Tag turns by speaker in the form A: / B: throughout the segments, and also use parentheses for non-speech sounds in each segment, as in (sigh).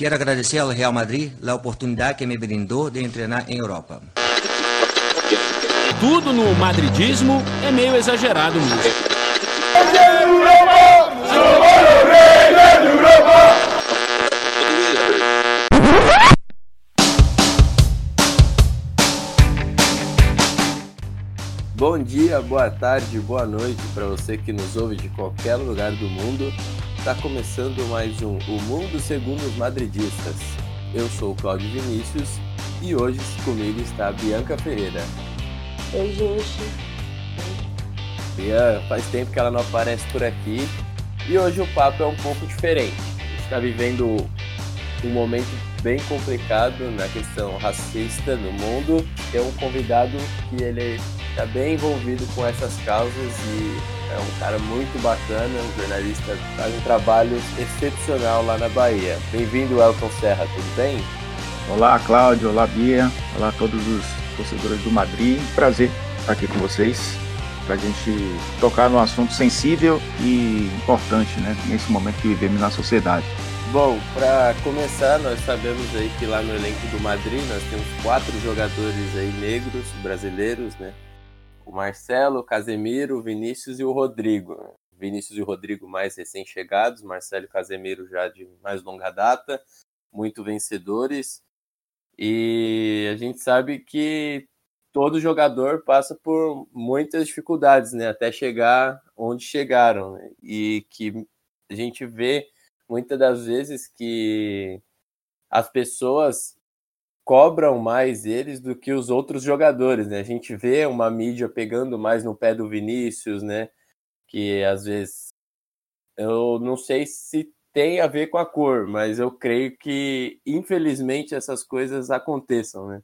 A: Quero agradecer ao Real Madrid a oportunidade que me brindou de treinar em Europa.
B: Tudo no madridismo é meio exagerado mesmo.
C: Bom dia, boa tarde, boa noite para você que nos ouve de qualquer lugar do mundo. Está começando mais um O Mundo Segundo os Madridistas. Eu sou o Claudio Vinícius e hoje comigo está a Bianca Ferreira.
D: Oi, gente.
C: Bianca, faz tempo que ela não aparece por aqui e hoje o papo é um pouco diferente. A gente está vivendo um momento bem complicado na questão racista no mundo. Tem um convidado que ele está bem envolvido com essas causas e é um cara muito bacana, um jornalista faz um trabalho excepcional lá na Bahia. Bem-vindo, Elton Serra, tudo bem?
E: Olá, Cláudio, olá, Bia, olá a todos os torcedores do Madrid. Prazer estar aqui com vocês para a gente tocar num assunto sensível e importante, né, nesse momento que vivemos na sociedade.
C: Bom, para começar, nós sabemos aí que lá no elenco do Madrid nós temos quatro jogadores aí negros, brasileiros, né? O Marcelo, o Casemiro, o Vinícius e o Rodrigo. Vinícius e o Rodrigo mais recém-chegados, Marcelo e Casemiro já de mais longa data, muito vencedores. E a gente sabe que todo jogador passa por muitas dificuldades, né, até chegar onde chegaram. Né? E que a gente vê muitas das vezes que as pessoas cobram mais eles do que os outros jogadores, né? A gente vê uma mídia pegando mais no pé do Vinícius, né? Que às vezes eu não sei se tem a ver com a cor, mas eu creio que infelizmente essas coisas aconteçam, né?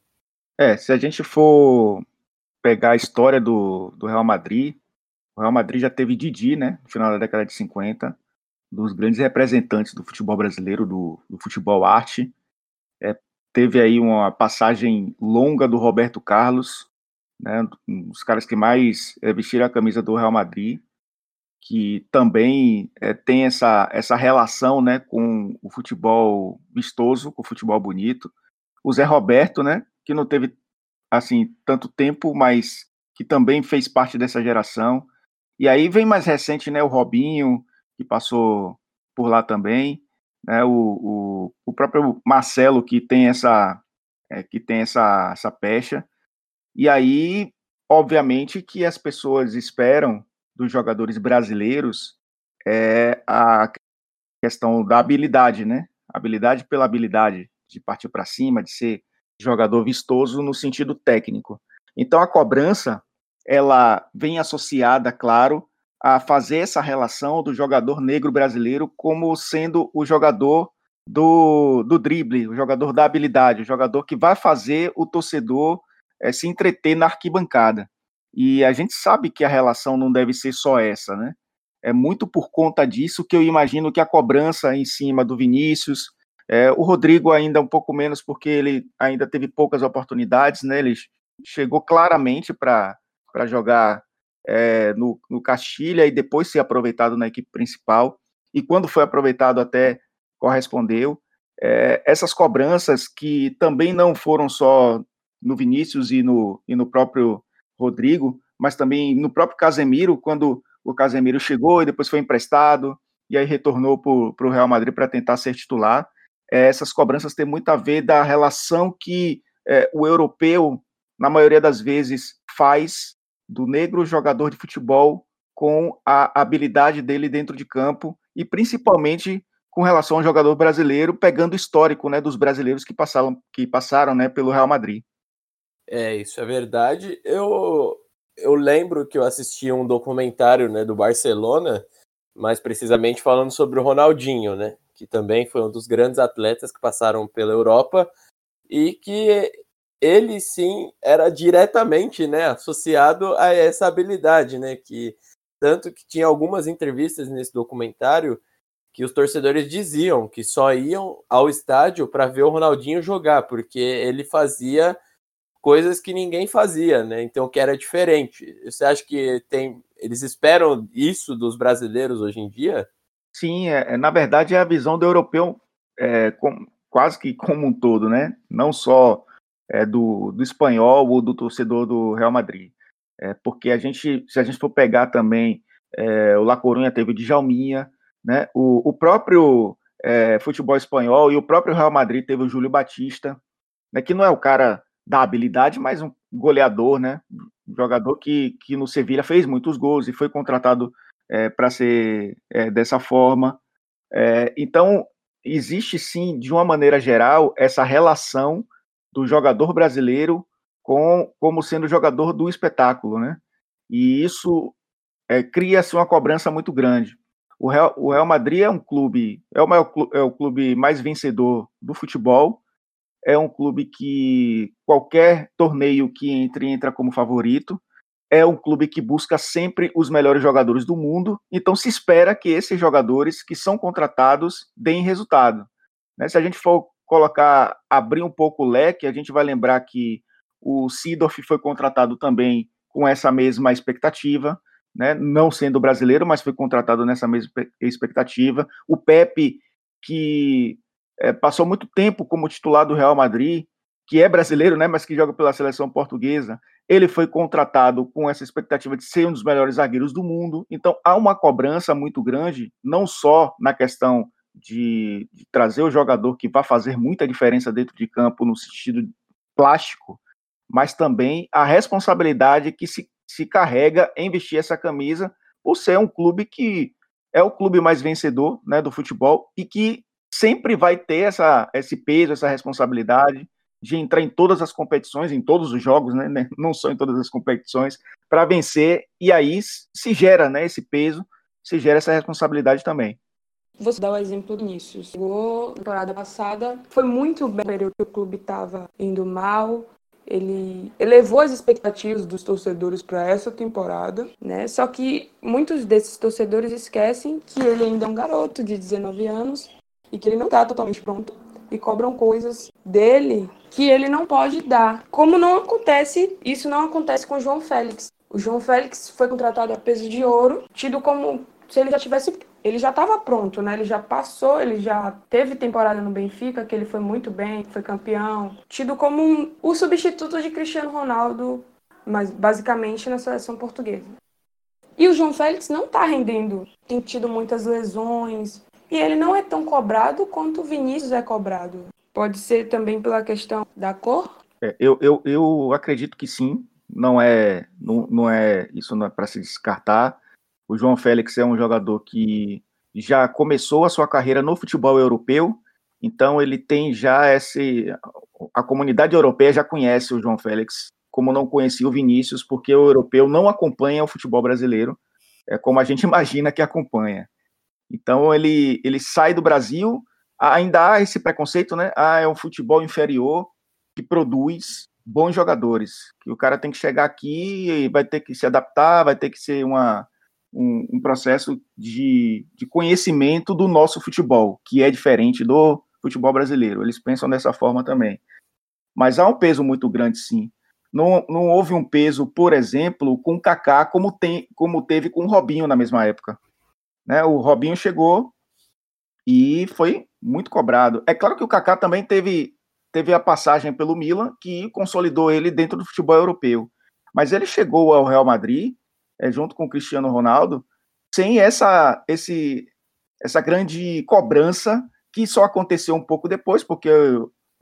E: É, se a gente for pegar a história do, do Real Madrid, o Real Madrid já teve Didi, né? No final da década de 50, dos grandes representantes do futebol brasileiro, do, do futebol arte. É, teve aí uma passagem longa do Roberto Carlos, né, um dos caras que mais é, vestiram a camisa do Real Madrid, que também é, tem essa, essa relação né, com o futebol vistoso, com o futebol bonito. O Zé Roberto, né, que não teve assim tanto tempo, mas que também fez parte dessa geração. E aí vem mais recente, né, o Robinho, que passou por lá também, né, o, o, o próprio Marcelo que tem essa é, que tem essa, essa pecha, e aí, obviamente, que as pessoas esperam dos jogadores brasileiros é a questão da habilidade, né? Habilidade pela habilidade, de partir para cima, de ser jogador vistoso no sentido técnico. Então a cobrança, ela vem associada, claro, a fazer essa relação do jogador negro brasileiro como sendo o jogador do, do drible, o jogador da habilidade, o jogador que vai fazer o torcedor é, se entreter na arquibancada. E a gente sabe que a relação não deve ser só essa, né? É muito por conta disso que eu imagino que a cobrança em cima do Vinícius, é, o Rodrigo ainda um pouco menos, porque ele ainda teve poucas oportunidades, né? Ele chegou claramente para jogar é, no, no Castilha e depois ser aproveitado na equipe principal. E quando foi aproveitado, até correspondeu. É, essas cobranças que também não foram só no Vinícius e no, e no próprio Rodrigo, mas também no próprio Casemiro, quando o Casemiro chegou e depois foi emprestado e aí retornou para o Real Madrid para tentar ser titular. É, essas cobranças têm muito a ver da relação que é, o europeu, na maioria das vezes, faz do negro jogador de futebol com a habilidade dele dentro de campo e principalmente com relação ao jogador brasileiro, pegando o histórico né, dos brasileiros que passaram, que passaram né, pelo Real Madrid.
C: É, isso é verdade. Eu, eu lembro que eu assisti um documentário né, do Barcelona, mais precisamente falando sobre o Ronaldinho, né, que também foi um dos grandes atletas que passaram pela Europa e que ele sim era diretamente, né, associado a essa habilidade, né, que tanto que tinha algumas entrevistas nesse documentário que os torcedores diziam que só iam ao estádio para ver o Ronaldinho jogar, porque ele fazia coisas que ninguém fazia, né? Então que era diferente. Você acha que tem eles esperam isso dos brasileiros hoje em dia?
E: Sim, é, é na verdade é a visão do europeu é, com, quase que como um todo, né? Não só é, do, do espanhol ou do torcedor do Real Madrid. É, porque a gente, se a gente for pegar também, é, o La Coruña teve o Djalminha, né? O, o próprio é, futebol espanhol e o próprio Real Madrid teve o Júlio Batista, né? Que não é o cara da habilidade, mas um goleador, né? Um jogador que, que no Sevilha fez muitos gols e foi contratado é, para ser é, dessa forma. Então, existe sim, de uma maneira geral, essa relação do jogador brasileiro com como sendo jogador do espetáculo, né? E isso é, cria-se uma cobrança muito grande. O Real, o Real, Madrid é um clube, é o, maior, é o clube mais vencedor do futebol, é um clube que qualquer torneio que entre, entra como favorito, é um clube que busca sempre os melhores jogadores do mundo, então se espera que esses jogadores que são contratados deem resultado. Né? Se a gente for colocar, abrir um pouco o leque, a gente vai lembrar que o Sidorf foi contratado também com essa mesma expectativa, né? não sendo brasileiro, mas foi contratado nessa mesma expectativa. O Pepe, que é, passou muito tempo como titular do Real Madrid, que é brasileiro, né, mas que joga pela seleção portuguesa, ele foi contratado com essa expectativa de ser um dos melhores zagueiros do mundo. Então há uma cobrança muito grande, não só na questão de, de trazer o jogador que vai fazer muita diferença dentro de campo no sentido plástico, mas também a responsabilidade que se, se carrega em vestir essa camisa por ser um clube que é o clube mais vencedor né, do futebol e que sempre vai ter essa, esse peso, essa responsabilidade de entrar em todas as competições, em todos os jogos, né, né não só em todas as competições, para vencer, e aí se gera né, esse peso, se gera essa responsabilidade também.
D: Vou dar o exemplo do início. Chegou temporada passada, foi muito bem, período que o clube estava indo mal, ele elevou as expectativas dos torcedores para essa temporada, né? Só que muitos desses torcedores esquecem que ele ainda é um garoto de 19 anos e que ele não está totalmente pronto e cobram coisas dele que ele não pode dar. Como não acontece, isso não acontece com o João Félix. O João Félix foi contratado a peso de ouro, tido como se ele já tivesse ele já estava pronto, né? Ele já passou, ele já teve temporada no Benfica, que ele foi muito bem, foi campeão, tido como um, o substituto de Cristiano Ronaldo, mas basicamente na seleção portuguesa. E o João Félix não está rendendo, tem tido muitas lesões, e ele não é tão cobrado quanto o Vinícius é cobrado. Pode ser também pela questão da cor?
E: É, eu, eu, eu acredito que sim. Não é, não, não é isso não é para se descartar. O João Félix é um jogador que já começou a sua carreira no futebol europeu, então ele tem já esse a comunidade europeia já conhece o João Félix, como não conhecia o Vinícius, porque o europeu não acompanha o futebol brasileiro, é como a gente (laughs) imagina que acompanha. Então ele, ele sai do Brasil, ainda há esse preconceito, né? Ah, é um futebol inferior que produz bons jogadores. Que o cara tem que chegar aqui e vai ter que se adaptar, vai ter que ser uma, um, um processo de, de conhecimento do nosso futebol, que é diferente do futebol brasileiro. Eles pensam dessa forma também. Mas há um peso muito grande, sim. Não, não houve um peso, por exemplo, com o Kaká, como, tem, como teve com o Robinho na mesma época. Né? O Robinho chegou e foi muito cobrado. É claro que o Kaká também teve, teve a passagem pelo Milan, que consolidou ele dentro do futebol europeu. Mas ele chegou ao Real Madrid, é, junto com o Cristiano Ronaldo, sem essa, esse, essa grande cobrança que só aconteceu um pouco depois, porque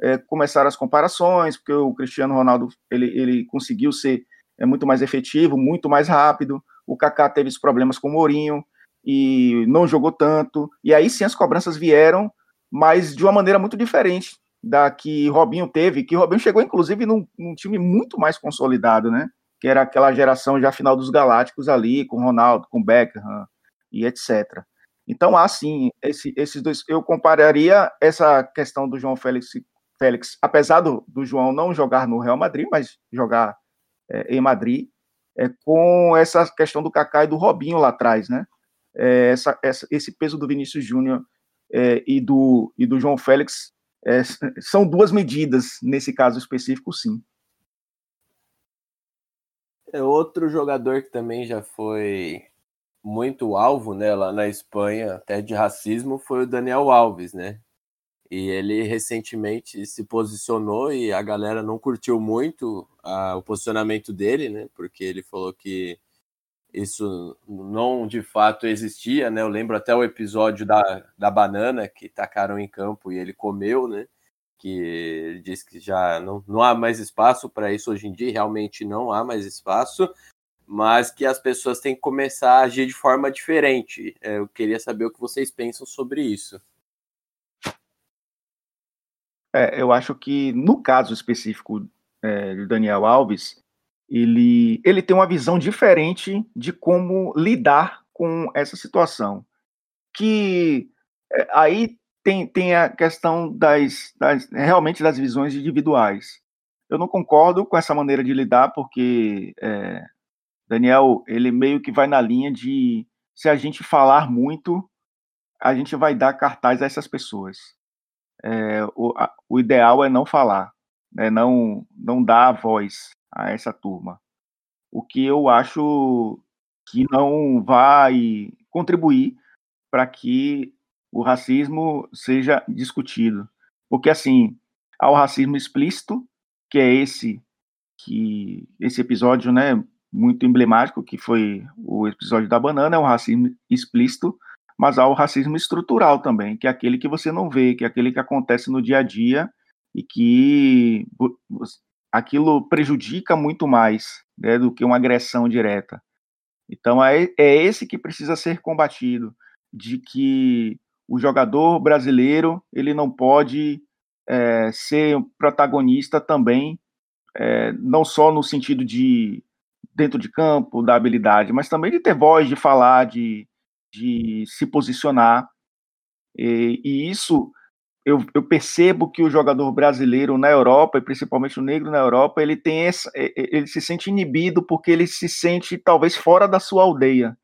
E: é, começaram as comparações, porque o Cristiano Ronaldo ele, ele conseguiu ser é, muito mais efetivo, muito mais rápido. O Kaká teve os problemas com o Mourinho, e não jogou tanto. E aí sim as cobranças vieram, mas de uma maneira muito diferente da que Robinho teve, que Robinho chegou inclusive num, num time muito mais consolidado, né? Que era aquela geração já final dos Galácticos ali, com Ronaldo, com Beckham e etc. Então, assim, esse, esses dois, eu compararia essa questão do João Félix, Félix apesar do, do João não jogar no Real Madrid, mas jogar é, em Madrid, é, com essa questão do Kaká e do Robinho lá atrás, né? é, essa, essa, esse peso do Vinícius Júnior é, e, do, e do João Félix é, são duas medidas nesse caso específico, sim.
C: É outro jogador que também já foi muito alvo né, lá na Espanha, até de racismo, foi o Daniel Alves, né? E ele recentemente se posicionou e a galera não curtiu muito a, o posicionamento dele, né? Porque ele falou que isso não de fato existia, né? Eu lembro até o episódio da, da banana que tacaram em campo e ele comeu, né? Que disse que já não, não há mais espaço para isso hoje em dia, realmente não há mais espaço, mas que as pessoas têm que começar a agir de forma diferente. É, eu queria saber o que vocês pensam sobre isso.
E: É, eu acho que no caso específico é, do Daniel Alves, ele, ele tem uma visão diferente de como lidar com essa situação. Que é, aí tem, tem a questão das, das realmente das visões individuais. Eu não concordo com essa maneira de lidar, porque é, Daniel, ele meio que vai na linha de se a gente falar muito, a gente vai dar cartaz a essas pessoas é, o, a, o, ideal é não falar, né, não, não dar voz a essa turma. O que eu acho que não vai contribuir para que o racismo seja discutido. Porque, assim, há o racismo explícito, que é esse que esse episódio, né, muito emblemático, que foi o episódio da banana, é um racismo explícito, mas há o racismo estrutural também, que é aquele que você não vê, que é aquele que acontece no dia a dia e que aquilo prejudica muito mais né, do que uma agressão direta. Então é, é esse que precisa ser combatido, de que o jogador brasileiro ele não pode é, ser protagonista também, é, não só no sentido de dentro de campo, da habilidade, mas também de ter voz, de falar, de, de se posicionar. E, e isso eu, eu, percebo que o jogador brasileiro na Europa, e principalmente o negro na Europa, ele tem essa, ele se sente inibido porque ele se sente talvez fora da sua aldeia.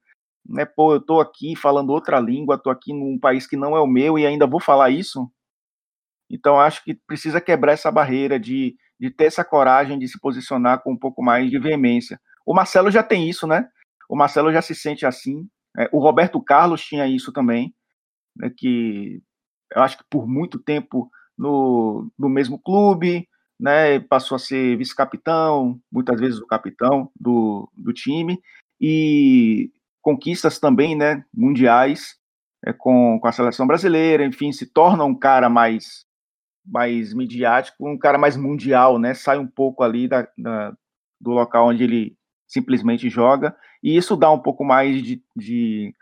E: Né? Pô, eu estou aqui falando outra língua, estou aqui num país que não é o meu e ainda vou falar isso. Então acho que precisa quebrar essa barreira de, de ter essa coragem de se posicionar com um pouco mais de veemência. O Marcelo já tem isso, né? O Marcelo já se sente assim, é, o Roberto Carlos tinha isso também, né, que eu acho que por muito tempo no, no mesmo clube, né, passou a ser vice-capitão, muitas vezes o capitão do, do time, e conquistas também, né, mundiais, é, com, com a seleção brasileira, enfim, se torna um cara mais mais midiático, um cara mais mundial, né, sai um pouco ali da, da do local onde ele simplesmente joga, e isso dá um pouco mais de, de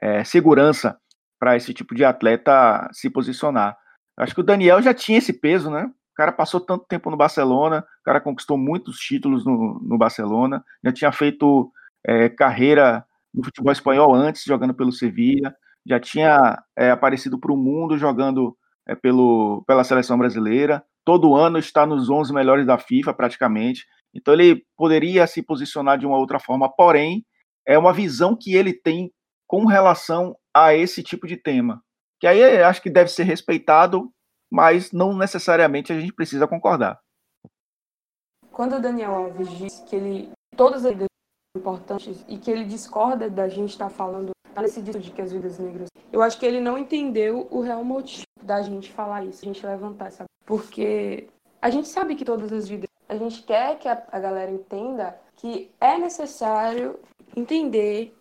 E: é, segurança para esse tipo de atleta se posicionar. Acho que o Daniel já tinha esse peso, né? O cara passou tanto tempo no Barcelona, o cara conquistou muitos títulos no, no Barcelona, já tinha feito é, carreira no futebol espanhol antes, jogando pelo Sevilla, já tinha é, aparecido para o mundo jogando é, pelo, pela seleção brasileira, todo ano está nos 11 melhores da FIFA, praticamente. Então ele poderia se posicionar de uma outra forma, porém, é uma visão que ele tem com relação a esse tipo de tema. Que aí acho que deve ser respeitado, mas não necessariamente a gente precisa concordar.
D: Quando o Daniel Alves diz que ele todas as importantes e que ele discorda da gente estar tá falando nesse dito de que as vidas negras, eu acho que ele não entendeu o real motivo da gente falar isso, a gente levantar, sabe? Porque a gente sabe que todas as vidas a gente quer que a, a galera entenda que é necessário entender.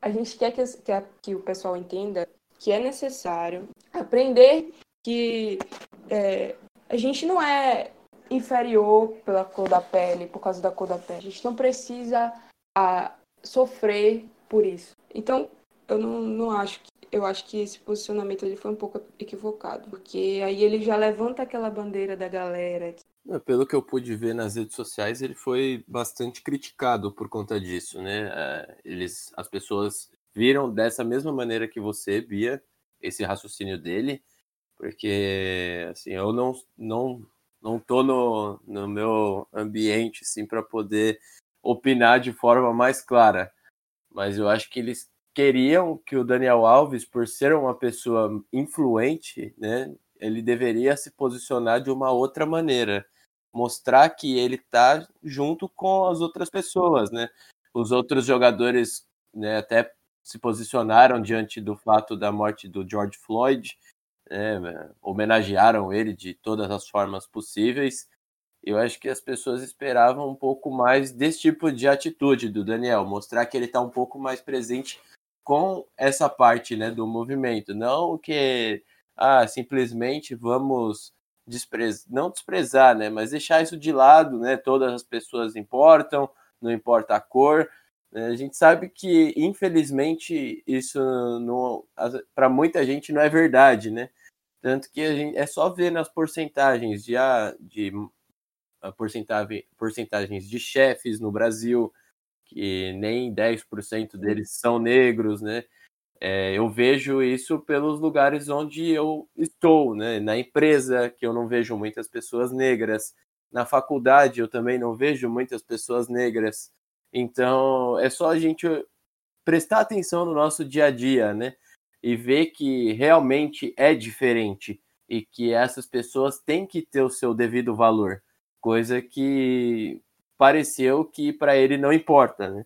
D: A gente quer que, que, a, que o pessoal entenda que é necessário aprender que é, a gente não é inferior pela cor da pele, por causa da cor da pele. A gente não precisa a, sofrer por isso. Então, eu não, não acho que eu acho que esse posicionamento ele foi um pouco equivocado, porque aí ele já levanta aquela bandeira da galera
C: pelo que eu pude ver nas redes sociais, ele foi bastante criticado por conta disso, né? É, eles, as pessoas viram dessa mesma maneira que você, Bia, esse raciocínio dele, porque assim, eu não não não tô no, no meu ambiente assim para poder opinar de forma mais clara, mas eu acho que eles queriam que o Daniel Alves, por ser uma pessoa influente, né, ele deveria se posicionar de uma outra maneira mostrar que ele está junto com as outras pessoas, né? Os outros jogadores né, até se posicionaram diante do fato da morte do George Floyd, né, homenagearam ele de todas as formas possíveis. Eu acho que as pessoas esperavam um pouco mais desse tipo de atitude do Daniel, mostrar que ele está um pouco mais presente com essa parte né, do movimento, não que ah, simplesmente vamos desprezar, não desprezar, né, mas deixar isso de lado, né, todas as pessoas importam, não importa a cor, né, a gente sabe que, infelizmente, isso para muita gente não é verdade, né? Tanto que a gente, é só ver nas porcentagens de, de a porcentagem, porcentagens de chefes no Brasil, que nem 10% deles são negros, né? É, eu vejo isso pelos lugares onde eu estou, né? Na empresa, que eu não vejo muitas pessoas negras. Na faculdade, eu também não vejo muitas pessoas negras. Então, é só a gente prestar atenção no nosso dia a dia, né? E ver que realmente é diferente e que essas pessoas têm que ter o seu devido valor, coisa que pareceu que para ele não importa, né?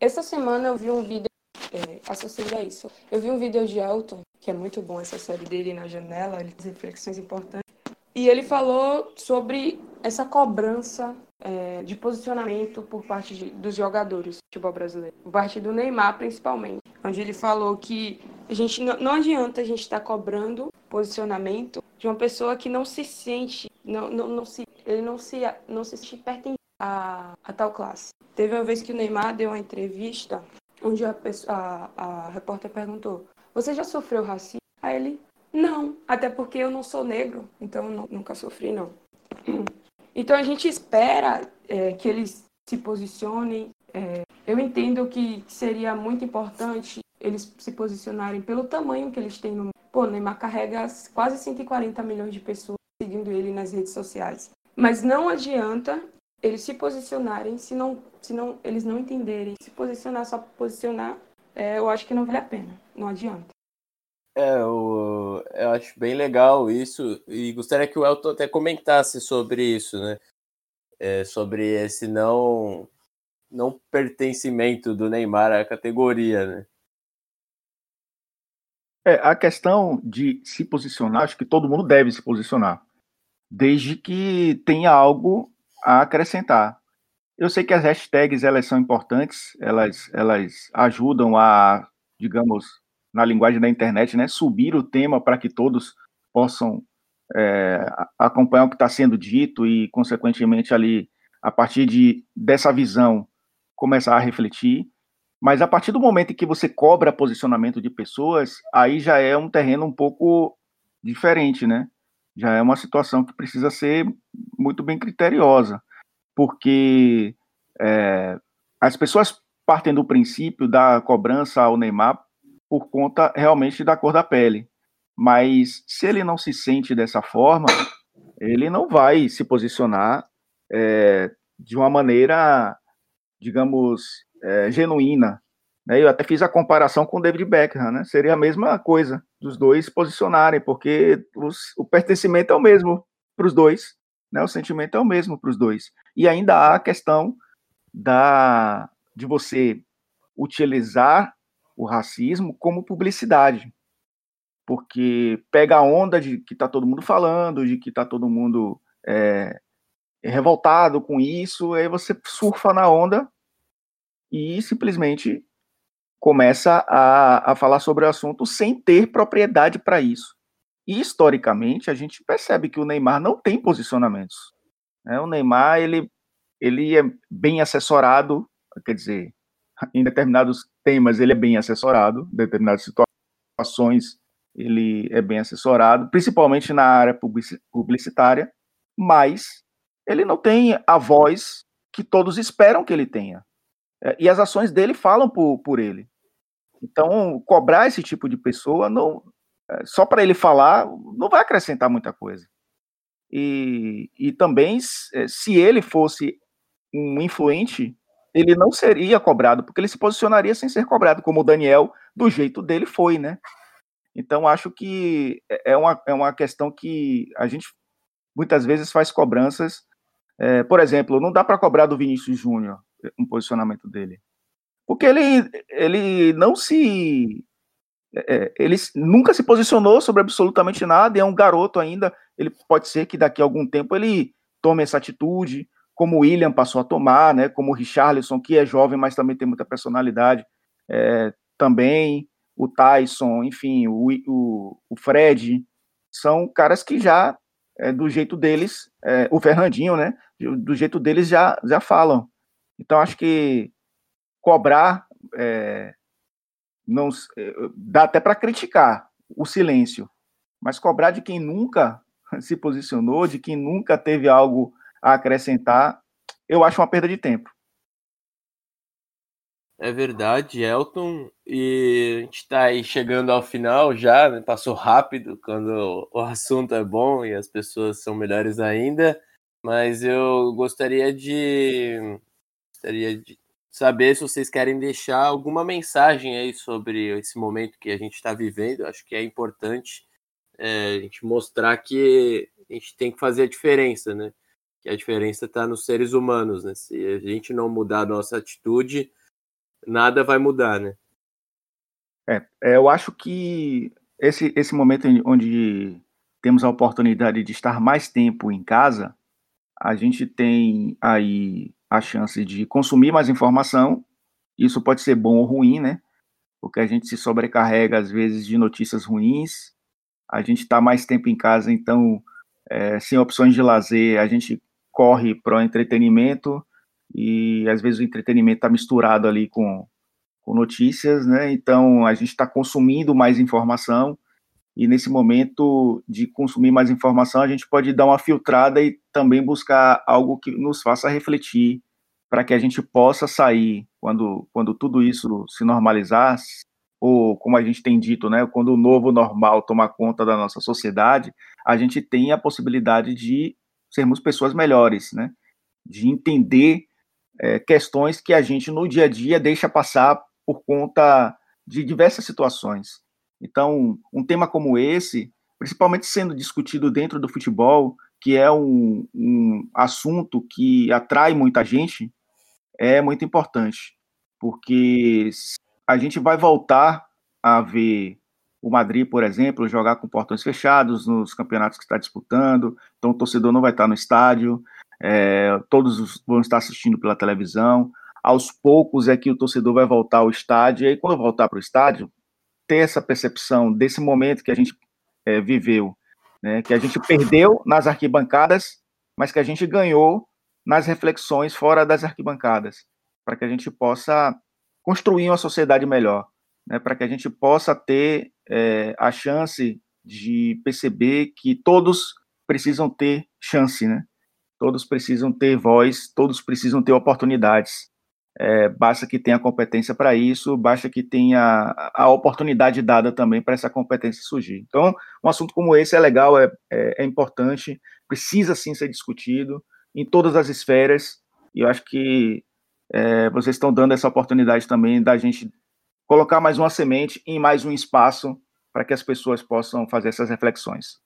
D: Essa semana eu vi um vídeo é, associado a isso. Eu vi um vídeo de Elton, que é muito bom essa série dele na janela, ele reflexões importantes. E ele falou sobre essa cobrança é, de posicionamento por parte de, dos jogadores do futebol brasileiro, por parte do Neymar principalmente, onde ele falou que a gente não, não adianta a gente estar tá cobrando posicionamento de uma pessoa que não se sente, não, não, não se, ele não se, não se sente pertencente a, a tal classe. Teve uma vez que o Neymar deu uma entrevista onde a, pessoa, a, a repórter perguntou: Você já sofreu racismo? Aí ele: Não, até porque eu não sou negro, então não, nunca sofri, não. (clears throat) Então a gente espera é, que eles se posicionem. É, eu entendo que seria muito importante eles se posicionarem pelo tamanho que eles têm no. Pô, Neymar carrega quase 140 milhões de pessoas seguindo ele nas redes sociais. Mas não adianta eles se posicionarem se não, se não eles não entenderem. Se posicionar só posicionar, é, eu acho que não vale a pena. Não adianta.
C: É, eu, eu acho bem legal isso e gostaria que o Elton até comentasse sobre isso, né? É, sobre esse não não pertencimento do Neymar à categoria, né?
E: É, a questão de se posicionar, acho que todo mundo deve se posicionar, desde que tenha algo a acrescentar. Eu sei que as hashtags elas são importantes, elas, elas ajudam a, digamos, na linguagem da internet, né, subir o tema para que todos possam é, acompanhar o que está sendo dito e, consequentemente, ali, a partir de, dessa visão, começar a refletir. Mas a partir do momento em que você cobra posicionamento de pessoas, aí já é um terreno um pouco diferente, né? Já é uma situação que precisa ser muito bem criteriosa, porque é, as pessoas partem do princípio da cobrança ao Neymar por conta realmente da cor da pele. Mas se ele não se sente dessa forma, ele não vai se posicionar é, de uma maneira, digamos, é, genuína. Né? Eu até fiz a comparação com o David Beckham, né? Seria a mesma coisa dos dois posicionarem, porque os, o pertencimento é o mesmo para os dois, né? O sentimento é o mesmo para os dois. E ainda há a questão da de você utilizar o racismo como publicidade, porque pega a onda de que está todo mundo falando, de que está todo mundo é, revoltado com isso, aí você surfa na onda e simplesmente começa a, a falar sobre o assunto sem ter propriedade para isso. E historicamente a gente percebe que o Neymar não tem posicionamentos. Né? O Neymar ele, ele é bem assessorado, quer dizer, em determinados temas ele é bem assessorado, em determinadas situações ele é bem assessorado, principalmente na área publicitária, mas ele não tem a voz que todos esperam que ele tenha. É, e as ações dele falam por, por ele. Então, cobrar esse tipo de pessoa, não, é, só para ele falar, não vai acrescentar muita coisa. E, e também, é, se ele fosse um influente, ele não seria cobrado, porque ele se posicionaria sem ser cobrado, como o Daniel, do jeito dele, foi, né? Então, acho que é uma, é uma questão que a gente muitas vezes faz cobranças. É, por exemplo, não dá para cobrar do Vinícius Júnior um posicionamento dele. Porque ele, ele não se é, ele nunca se posicionou sobre absolutamente nada, é um garoto ainda. Ele pode ser que daqui a algum tempo ele tome essa atitude, como o William passou a tomar, né? Como o Richarlison, que é jovem, mas também tem muita personalidade, é, também o Tyson, enfim, o, o, o, Fred, são caras que já, é, do jeito deles, é, o Fernandinho, né? Do jeito deles já, já falam. Então, acho que cobrar é, não eh, dá até para criticar o silêncio, mas cobrar de quem nunca (laughs) se posicionou, de quem nunca teve algo a acrescentar, eu acho uma perda de tempo.
C: É verdade, Elton. E a gente está aí chegando ao final já, né? passou rápido quando o assunto é bom e as pessoas são melhores ainda. Mas eu gostaria de, gostaria de saber se vocês querem deixar alguma mensagem aí sobre esse momento que a gente está vivendo. Acho que é importante é, a gente mostrar que a gente tem que fazer a diferença, né? Que a diferença está nos seres humanos, né? Se a gente não mudar a nossa atitude, nada vai mudar, né?
E: É, é eu acho que esse, esse momento onde temos a oportunidade de estar mais tempo em casa, a gente tem aí a chance de consumir mais informação. Isso pode ser bom ou ruim, né? Porque a gente se sobrecarrega, às vezes, de notícias ruins. A gente está mais tempo em casa, então, é, sem opções de lazer, a gente corre para o entretenimento e, às vezes, o entretenimento está misturado ali com, com notícias, né? Então, a gente está consumindo mais informação e nesse momento de consumir mais informação, a gente pode dar uma filtrada e também buscar algo que nos faça refletir para que a gente possa sair quando, quando tudo isso se normalizar, ou como a gente tem dito, né, quando o novo normal tomar conta da nossa sociedade, a gente tem a possibilidade de sermos pessoas melhores, né, de entender é, questões que a gente no dia a dia deixa passar por conta de diversas situações. Então, um tema como esse, principalmente sendo discutido dentro do futebol, que é um, um assunto que atrai muita gente, é muito importante, porque a gente vai voltar a ver o Madrid, por exemplo, jogar com portões fechados nos campeonatos que está disputando, então o torcedor não vai estar no estádio, é, todos vão estar assistindo pela televisão. Aos poucos é que o torcedor vai voltar ao estádio, e aí quando voltar para o estádio, ter essa percepção desse momento que a gente é, viveu, né, que a gente perdeu nas arquibancadas, mas que a gente ganhou nas reflexões fora das arquibancadas, para que a gente possa construir uma sociedade melhor, né, para que a gente possa ter é, a chance de perceber que todos precisam ter chance, né? Todos precisam ter voz, todos precisam ter oportunidades. É, basta que tenha competência para isso, basta que tenha a oportunidade dada também para essa competência surgir. Então, um assunto como esse é legal, é, é, é, importante, precisa sim ser discutido em todas as esferas, e eu acho que é, vocês estão dando essa oportunidade também da gente colocar mais uma semente em mais um espaço para que as pessoas possam fazer essas reflexões.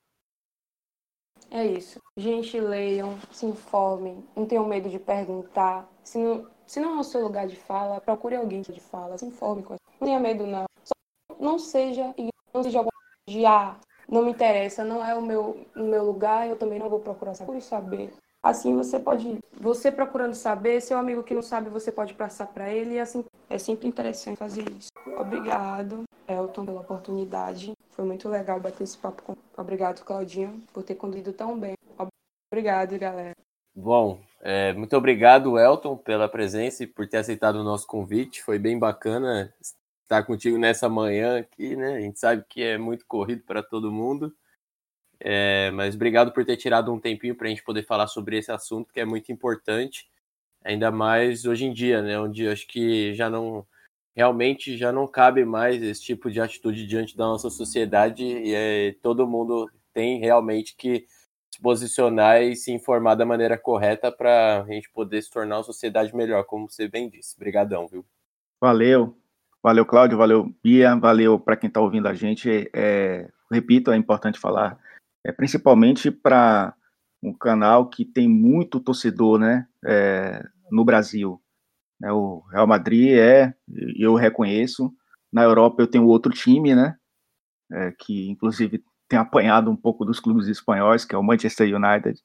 D: É isso. Gente, leiam, se informem, não tenham medo de perguntar. Se não, se não é o seu lugar de fala, procure alguém de fala, se informe com Não tenha medo, não. Só não seja não seja de ah, não me interessa, não é o meu, o meu lugar, eu também não vou procurar saber. saber. Assim você pode, você procurando saber, seu amigo que não sabe, você pode passar para ele e assim é sempre interessante fazer isso. Obrigado, Elton, pela oportunidade. Foi muito legal bater esse papo com. Obrigado, Claudinho, por ter conduzido tão bem. Obrigado, galera.
C: Bom, é, muito obrigado, Elton, pela presença e por ter aceitado o nosso convite. Foi bem bacana estar contigo nessa manhã aqui, né? A gente sabe que é muito corrido para todo mundo. É, mas obrigado por ter tirado um tempinho para a gente poder falar sobre esse assunto que é muito importante, ainda mais hoje em dia, né? Onde acho que já não realmente já não cabe mais esse tipo de atitude diante da nossa sociedade e é, todo mundo tem realmente que se posicionar e se informar da maneira correta para a gente poder se tornar uma sociedade melhor, como você bem disse. Obrigadão, viu?
E: Valeu. Valeu, Cláudio. Valeu, Bia. Valeu para quem está ouvindo a gente. É, repito, é importante falar, é, principalmente para um canal que tem muito torcedor né, é, no Brasil. É, o Real Madrid é, eu reconheço, Na Europa eu tenho outro time, né? É, que inclusive tem apanhado um pouco dos clubes espanhóis, que é o Manchester United.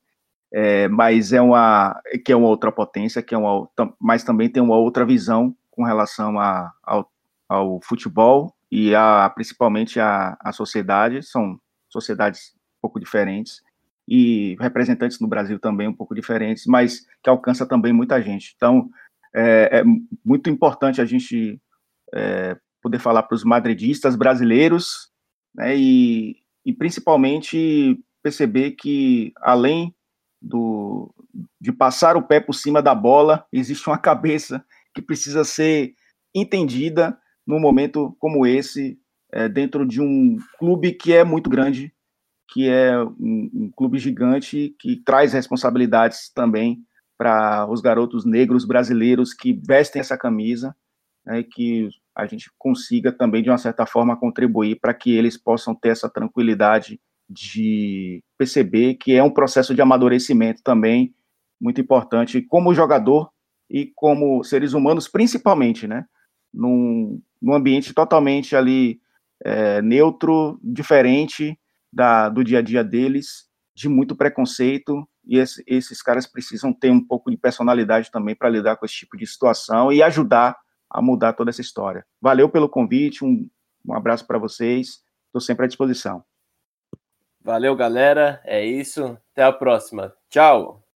E: É, mas é uma que é uma outra potência, que é uma, mas também tem uma outra visão com relação a, ao, ao futebol e a, principalmente a, a sociedade. São sociedades um pouco diferentes e representantes no Brasil também um pouco diferentes, mas que alcança também muita gente. Então, é, é muito importante a gente é, poder falar para os madridistas brasileiros, né, e, e principalmente perceber que, além do, de passar o pé por cima da bola, existe uma cabeça que precisa ser entendida num momento como esse, é, dentro de um clube que é muito grande, que é um, um clube gigante que traz responsabilidades também para os garotos negros brasileiros que vestem essa camisa, né, que a gente consiga também, de uma certa forma, contribuir para que eles possam ter essa tranquilidade de perceber que é um processo de amadurecimento também muito importante como jogador e como seres humanos, principalmente, né? Num, num ambiente totalmente ali é, neutro, diferente da, do dia a dia deles, de muito preconceito, e esse, esses caras precisam ter um pouco de personalidade também para lidar com esse tipo de situação e ajudar a mudar toda essa história. Valeu pelo convite, um, um abraço para vocês, estou sempre à disposição.
C: Valeu, galera. É isso. Até a próxima. Tchau.